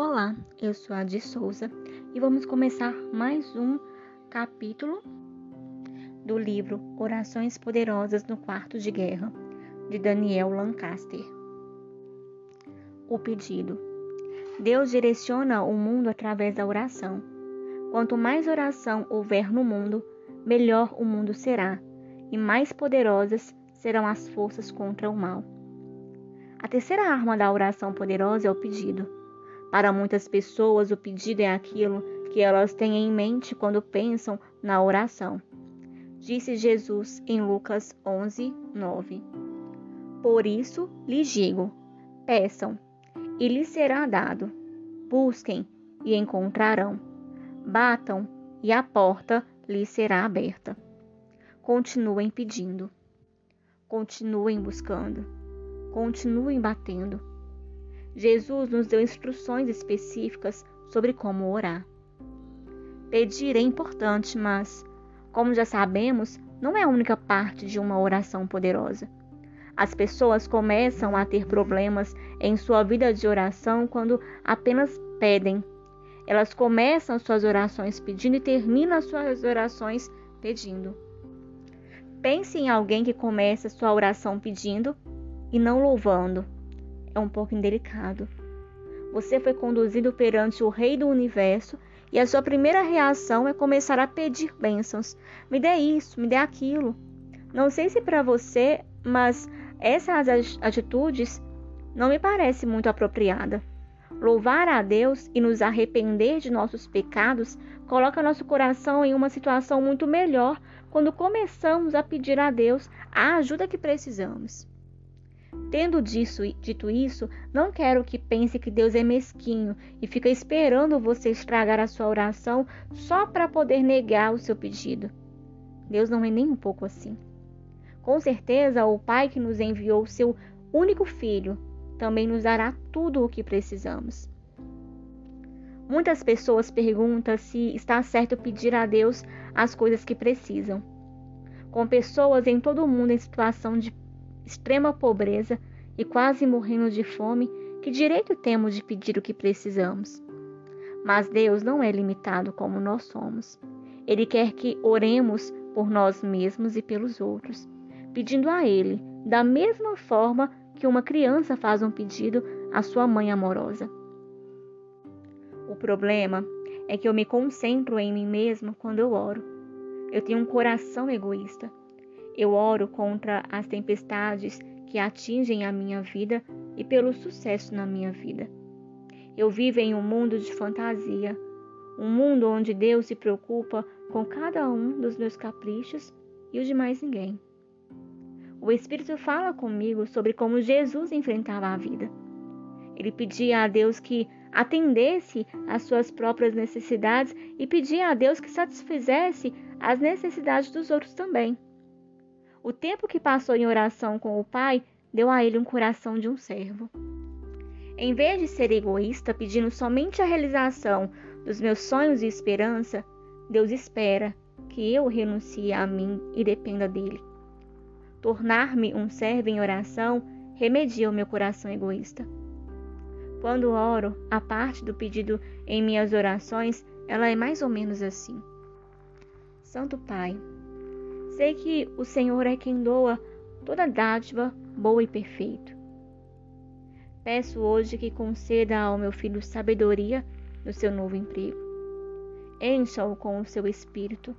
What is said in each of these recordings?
Olá, eu sou a de Souza e vamos começar mais um capítulo do livro Orações Poderosas no Quarto de Guerra, de Daniel Lancaster. O pedido. Deus direciona o mundo através da oração. Quanto mais oração houver no mundo, melhor o mundo será, e mais poderosas serão as forças contra o mal. A terceira arma da oração poderosa é o pedido. Para muitas pessoas, o pedido é aquilo que elas têm em mente quando pensam na oração. Disse Jesus em Lucas 11, 9. Por isso lhes digo: peçam, e lhes será dado. Busquem, e encontrarão. Batam, e a porta lhes será aberta. Continuem pedindo. Continuem buscando. Continuem batendo Jesus nos deu instruções específicas sobre como orar. Pedir é importante, mas, como já sabemos, não é a única parte de uma oração poderosa. As pessoas começam a ter problemas em sua vida de oração quando apenas pedem. Elas começam suas orações pedindo e terminam suas orações pedindo. Pense em alguém que começa sua oração pedindo e não louvando é um pouco indelicado. Você foi conduzido perante o Rei do Universo e a sua primeira reação é começar a pedir bênçãos. Me dê isso, me dê aquilo. Não sei se para você, mas essas atitudes não me parece muito apropriada. Louvar a Deus e nos arrepender de nossos pecados coloca nosso coração em uma situação muito melhor quando começamos a pedir a Deus a ajuda que precisamos. Tendo disso, dito isso, não quero que pense que Deus é mesquinho e fica esperando você estragar a sua oração só para poder negar o seu pedido. Deus não é nem um pouco assim. Com certeza, o Pai que nos enviou seu único filho também nos dará tudo o que precisamos. Muitas pessoas perguntam se está certo pedir a Deus as coisas que precisam. Com pessoas em todo o mundo em situação de extrema pobreza e quase morrendo de fome, que direito temos de pedir o que precisamos? Mas Deus não é limitado como nós somos. Ele quer que oremos por nós mesmos e pelos outros, pedindo a Ele, da mesma forma que uma criança faz um pedido à sua mãe amorosa. O problema é que eu me concentro em mim mesmo quando eu oro. Eu tenho um coração egoísta. Eu oro contra as tempestades que atingem a minha vida e pelo sucesso na minha vida. Eu vivo em um mundo de fantasia, um mundo onde Deus se preocupa com cada um dos meus caprichos e os de mais ninguém. O Espírito fala comigo sobre como Jesus enfrentava a vida. Ele pedia a Deus que atendesse às suas próprias necessidades e pedia a Deus que satisfizesse as necessidades dos outros também. O tempo que passou em oração com o Pai deu a ele um coração de um servo. Em vez de ser egoísta, pedindo somente a realização dos meus sonhos e esperança, Deus espera que eu renuncie a mim e dependa dele. Tornar-me um servo em oração remedia o meu coração egoísta. Quando oro, a parte do pedido em minhas orações, ela é mais ou menos assim: Santo Pai, Sei que o Senhor é quem doa toda dádiva boa e perfeita. Peço hoje que conceda ao meu filho sabedoria no seu novo emprego. Encha-o com o seu espírito.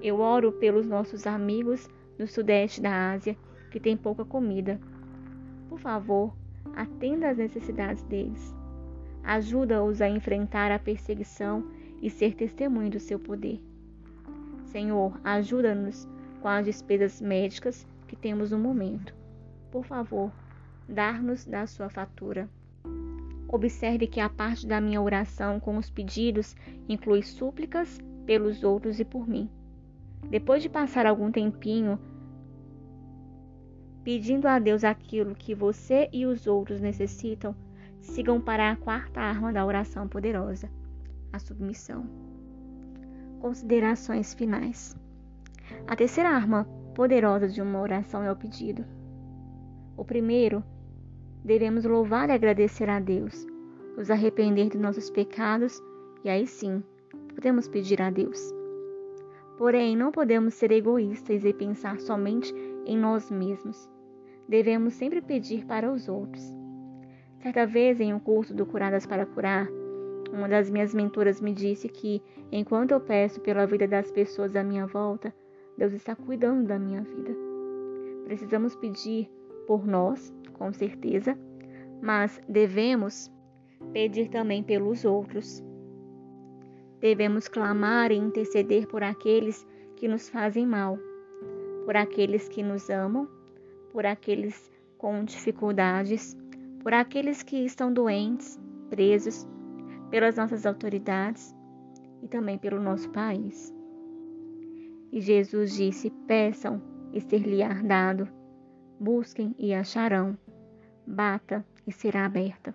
Eu oro pelos nossos amigos no sudeste da Ásia que têm pouca comida. Por favor, atenda às necessidades deles. Ajuda-os a enfrentar a perseguição e ser testemunho do seu poder. Senhor, ajuda-nos com as despesas médicas que temos no momento. Por favor, dar-nos da sua fatura. Observe que a parte da minha oração com os pedidos inclui súplicas pelos outros e por mim. Depois de passar algum tempinho pedindo a Deus aquilo que você e os outros necessitam, sigam para a quarta arma da oração poderosa, a submissão. Considerações finais. A terceira arma poderosa de uma oração é o pedido. O primeiro, devemos louvar e agradecer a Deus. nos arrepender dos nossos pecados e aí sim podemos pedir a Deus. Porém, não podemos ser egoístas e pensar somente em nós mesmos. Devemos sempre pedir para os outros. Certa vez, em um curso do Curadas para Curar, uma das minhas mentoras me disse que, enquanto eu peço pela vida das pessoas à minha volta, Deus está cuidando da minha vida. Precisamos pedir por nós, com certeza, mas devemos pedir também pelos outros. Devemos clamar e interceder por aqueles que nos fazem mal, por aqueles que nos amam, por aqueles com dificuldades, por aqueles que estão doentes, presos, pelas nossas autoridades e também pelo nosso país. E Jesus disse: Peçam e ser-lhe-á dado, busquem e acharão, bata e será aberta.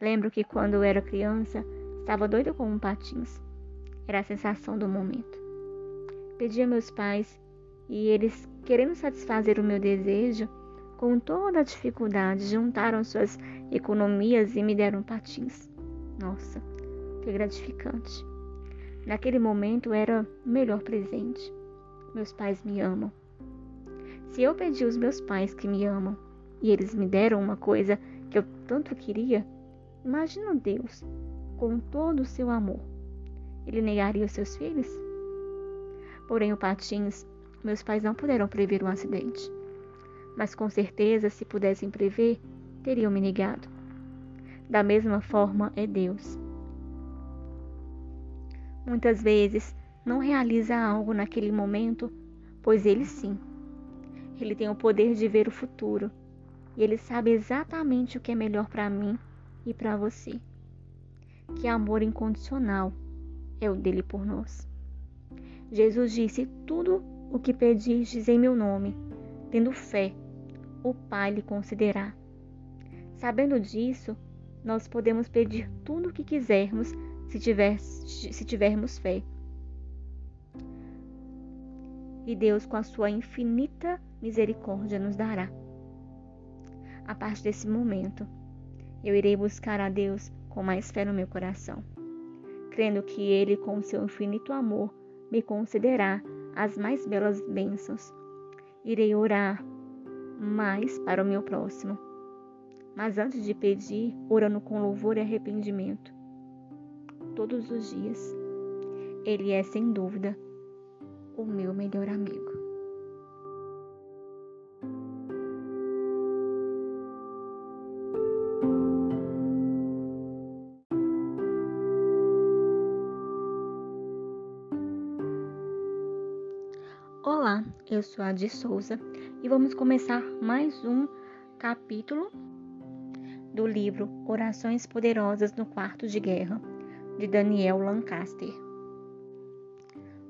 Lembro que quando eu era criança, Estava doida como patins. Era a sensação do momento. Pedi a meus pais e eles, querendo satisfazer o meu desejo, com toda a dificuldade, juntaram suas economias e me deram patins. Nossa, que gratificante. Naquele momento era o melhor presente. Meus pais me amam. Se eu pedi aos meus pais que me amam e eles me deram uma coisa que eu tanto queria, imagina Deus com todo o seu amor. Ele negaria os seus filhos? Porém, o Patins, meus pais não puderam prever um acidente. Mas com certeza, se pudessem prever, teriam me negado. Da mesma forma é Deus. Muitas vezes não realiza algo naquele momento, pois ele sim. Ele tem o poder de ver o futuro e ele sabe exatamente o que é melhor para mim e para você que amor incondicional é o dele por nós. Jesus disse: Tudo o que pedistes em meu nome, tendo fé, o Pai lhe concederá. Sabendo disso, nós podemos pedir tudo o que quisermos se, tiver, se tivermos fé. E Deus, com a sua infinita misericórdia, nos dará. A partir desse momento, eu irei buscar a Deus com mais fé no meu coração, crendo que Ele, com seu infinito amor, me concederá as mais belas bênçãos. Irei orar mais para o meu próximo. Mas antes de pedir, orando com louvor e arrependimento. Todos os dias. Ele é, sem dúvida, o meu melhor amigo. Olá, eu sou a de Souza e vamos começar mais um capítulo do livro Orações Poderosas no Quarto de Guerra, de Daniel Lancaster.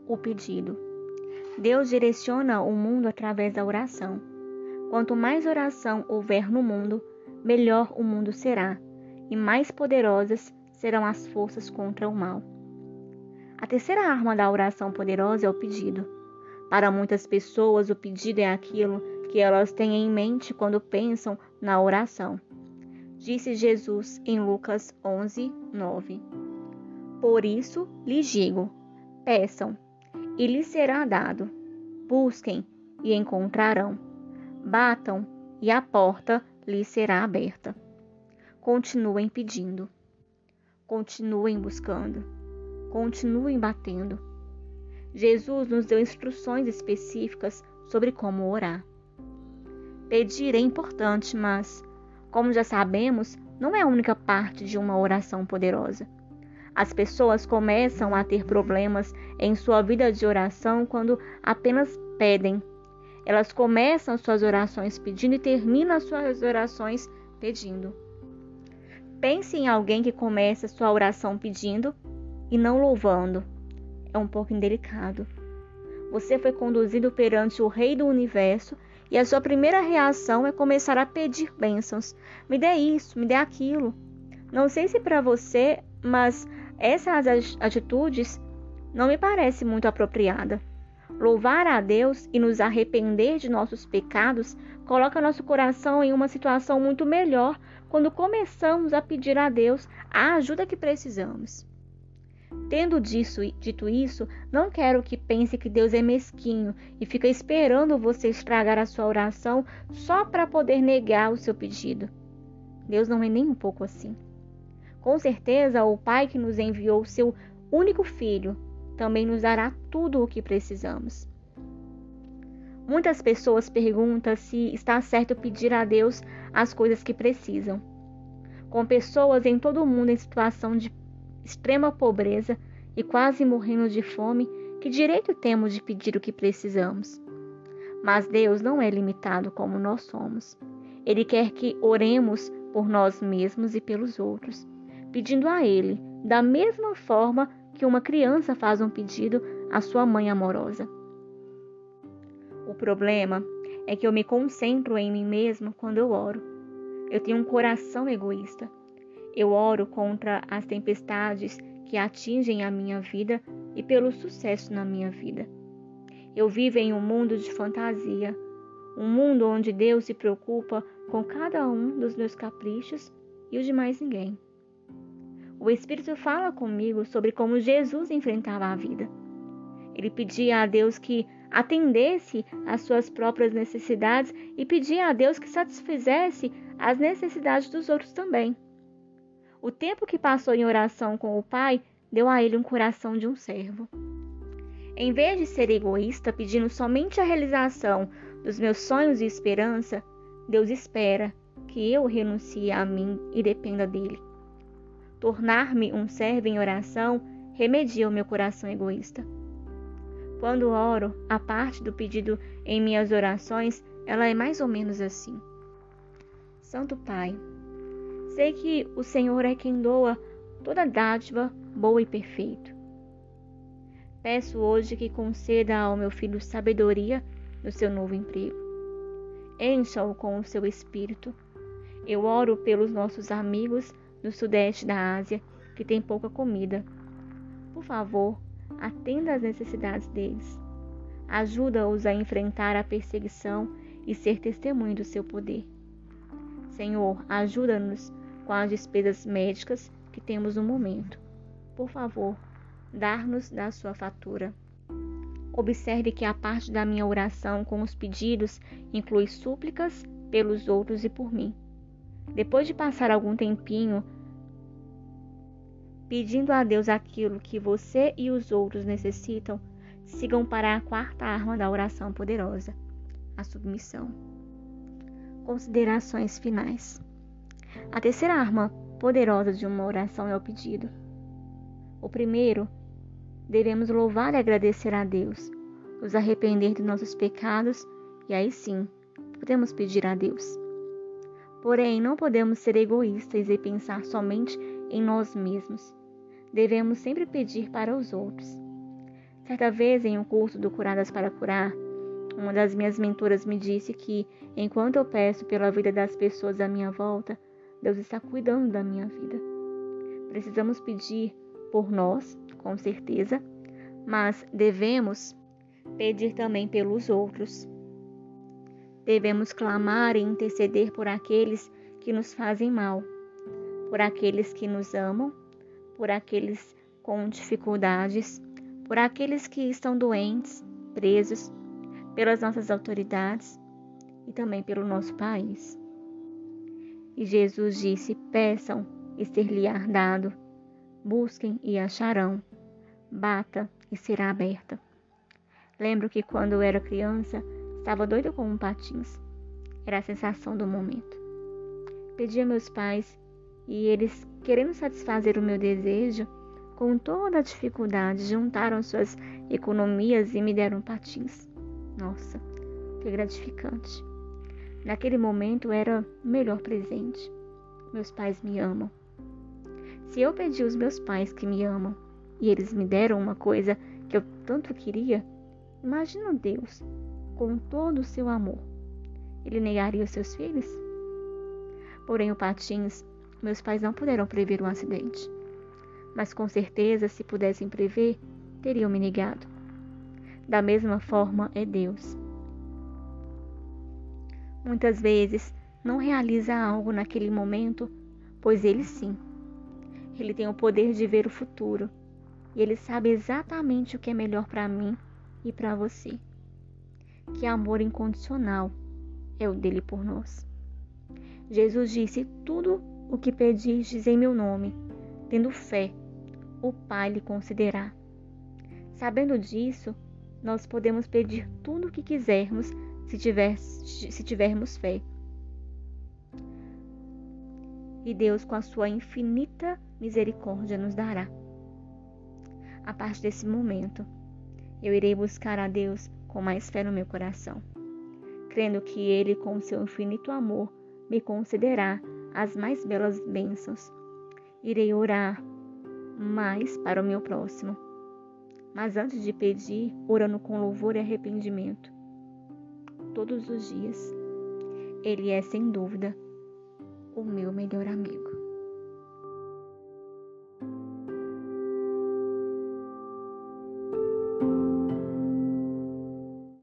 O pedido. Deus direciona o mundo através da oração. Quanto mais oração houver no mundo, melhor o mundo será, e mais poderosas serão as forças contra o mal. A terceira arma da oração poderosa é o pedido. Para muitas pessoas, o pedido é aquilo que elas têm em mente quando pensam na oração. Disse Jesus em Lucas 11, 9. Por isso lhes digo: peçam, e lhes será dado. Busquem, e encontrarão. Batam, e a porta lhes será aberta. Continuem pedindo. Continuem buscando. Continuem batendo Jesus nos deu instruções específicas sobre como orar. Pedir é importante, mas, como já sabemos, não é a única parte de uma oração poderosa. As pessoas começam a ter problemas em sua vida de oração quando apenas pedem. Elas começam suas orações pedindo e terminam suas orações pedindo. Pense em alguém que começa sua oração pedindo e não louvando é um pouco indelicado. Você foi conduzido perante o Rei do Universo e a sua primeira reação é começar a pedir bênçãos. Me dê isso, me dê aquilo. Não sei se para você, mas essas atitudes não me parece muito apropriada. Louvar a Deus e nos arrepender de nossos pecados coloca nosso coração em uma situação muito melhor quando começamos a pedir a Deus a ajuda que precisamos. Tendo disso, dito isso, não quero que pense que Deus é mesquinho e fica esperando você estragar a sua oração só para poder negar o seu pedido. Deus não é nem um pouco assim. Com certeza, o Pai que nos enviou seu único filho também nos dará tudo o que precisamos. Muitas pessoas perguntam se está certo pedir a Deus as coisas que precisam. Com pessoas em todo o mundo em situação de extrema pobreza e quase morrendo de fome, que direito temos de pedir o que precisamos? Mas Deus não é limitado como nós somos. Ele quer que oremos por nós mesmos e pelos outros, pedindo a Ele, da mesma forma que uma criança faz um pedido à sua mãe amorosa. O problema é que eu me concentro em mim mesma quando eu oro. Eu tenho um coração egoísta. Eu oro contra as tempestades que atingem a minha vida e pelo sucesso na minha vida. Eu vivo em um mundo de fantasia, um mundo onde Deus se preocupa com cada um dos meus caprichos e os de mais ninguém o Espírito fala comigo sobre como Jesus enfrentava a vida. Ele pedia a Deus que atendesse às suas próprias necessidades e pedia a Deus que satisfizesse as necessidades dos outros também. O tempo que passou em oração com o Pai deu a ele um coração de um servo. Em vez de ser egoísta, pedindo somente a realização dos meus sonhos e esperança, Deus espera que eu renuncie a mim e dependa dele. Tornar-me um servo em oração remedia o meu coração egoísta. Quando oro, a parte do pedido em minhas orações, ela é mais ou menos assim. Santo Pai, sei que o Senhor é quem doa toda dádiva boa e perfeita. Peço hoje que conceda ao meu filho sabedoria no seu novo emprego. Encha-o com o seu espírito. Eu oro pelos nossos amigos no sudeste da Ásia que tem pouca comida. Por favor, atenda às necessidades deles. Ajuda-os a enfrentar a perseguição e ser testemunho do seu poder. Senhor, ajuda-nos com as despesas médicas que temos no momento. Por favor, dar-nos da sua fatura. Observe que a parte da minha oração com os pedidos inclui súplicas pelos outros e por mim. Depois de passar algum tempinho pedindo a Deus aquilo que você e os outros necessitam, sigam para a quarta arma da oração poderosa, a submissão. Considerações finais. A terceira arma poderosa de uma oração é o pedido. O primeiro, devemos louvar e agradecer a Deus, nos arrepender dos nossos pecados e aí sim podemos pedir a Deus. Porém, não podemos ser egoístas e pensar somente em nós mesmos. Devemos sempre pedir para os outros. Certa vez, em um curso do Curadas para Curar, uma das minhas mentoras me disse que, enquanto eu peço pela vida das pessoas à minha volta, Deus está cuidando da minha vida. Precisamos pedir por nós, com certeza, mas devemos pedir também pelos outros. Devemos clamar e interceder por aqueles que nos fazem mal, por aqueles que nos amam, por aqueles com dificuldades, por aqueles que estão doentes, presos, pelas nossas autoridades e também pelo nosso país. E Jesus disse: Peçam e ser-lhe-á dado, busquem e acharão, bata e será aberta. Lembro que quando eu era criança, Estava doido como patins. Era a sensação do momento. Pedi a meus pais e eles, querendo satisfazer o meu desejo, com toda a dificuldade, juntaram suas economias e me deram patins. Nossa, que gratificante. Naquele momento era o melhor presente. Meus pais me amam. Se eu pedi aos meus pais que me amam e eles me deram uma coisa que eu tanto queria, imagina Deus com todo o seu amor. Ele negaria os seus filhos? Porém, o Patins, meus pais não puderam prever um acidente. Mas com certeza, se pudessem prever, teriam me negado. Da mesma forma é Deus. Muitas vezes não realiza algo naquele momento, pois ele sim. Ele tem o poder de ver o futuro e ele sabe exatamente o que é melhor para mim e para você. Que amor incondicional é o dele por nós. Jesus disse: Tudo o que pedistes em meu nome, tendo fé, o Pai lhe concederá. Sabendo disso, nós podemos pedir tudo o que quisermos se, tiver, se tivermos fé. E Deus, com a sua infinita misericórdia, nos dará. A partir desse momento, eu irei buscar a Deus com mais fé no meu coração, crendo que Ele, com seu infinito amor, me concederá as mais belas bênçãos. Irei orar mais para o meu próximo. Mas antes de pedir, orando com louvor e arrependimento. Todos os dias. Ele é, sem dúvida, o meu melhor amigo.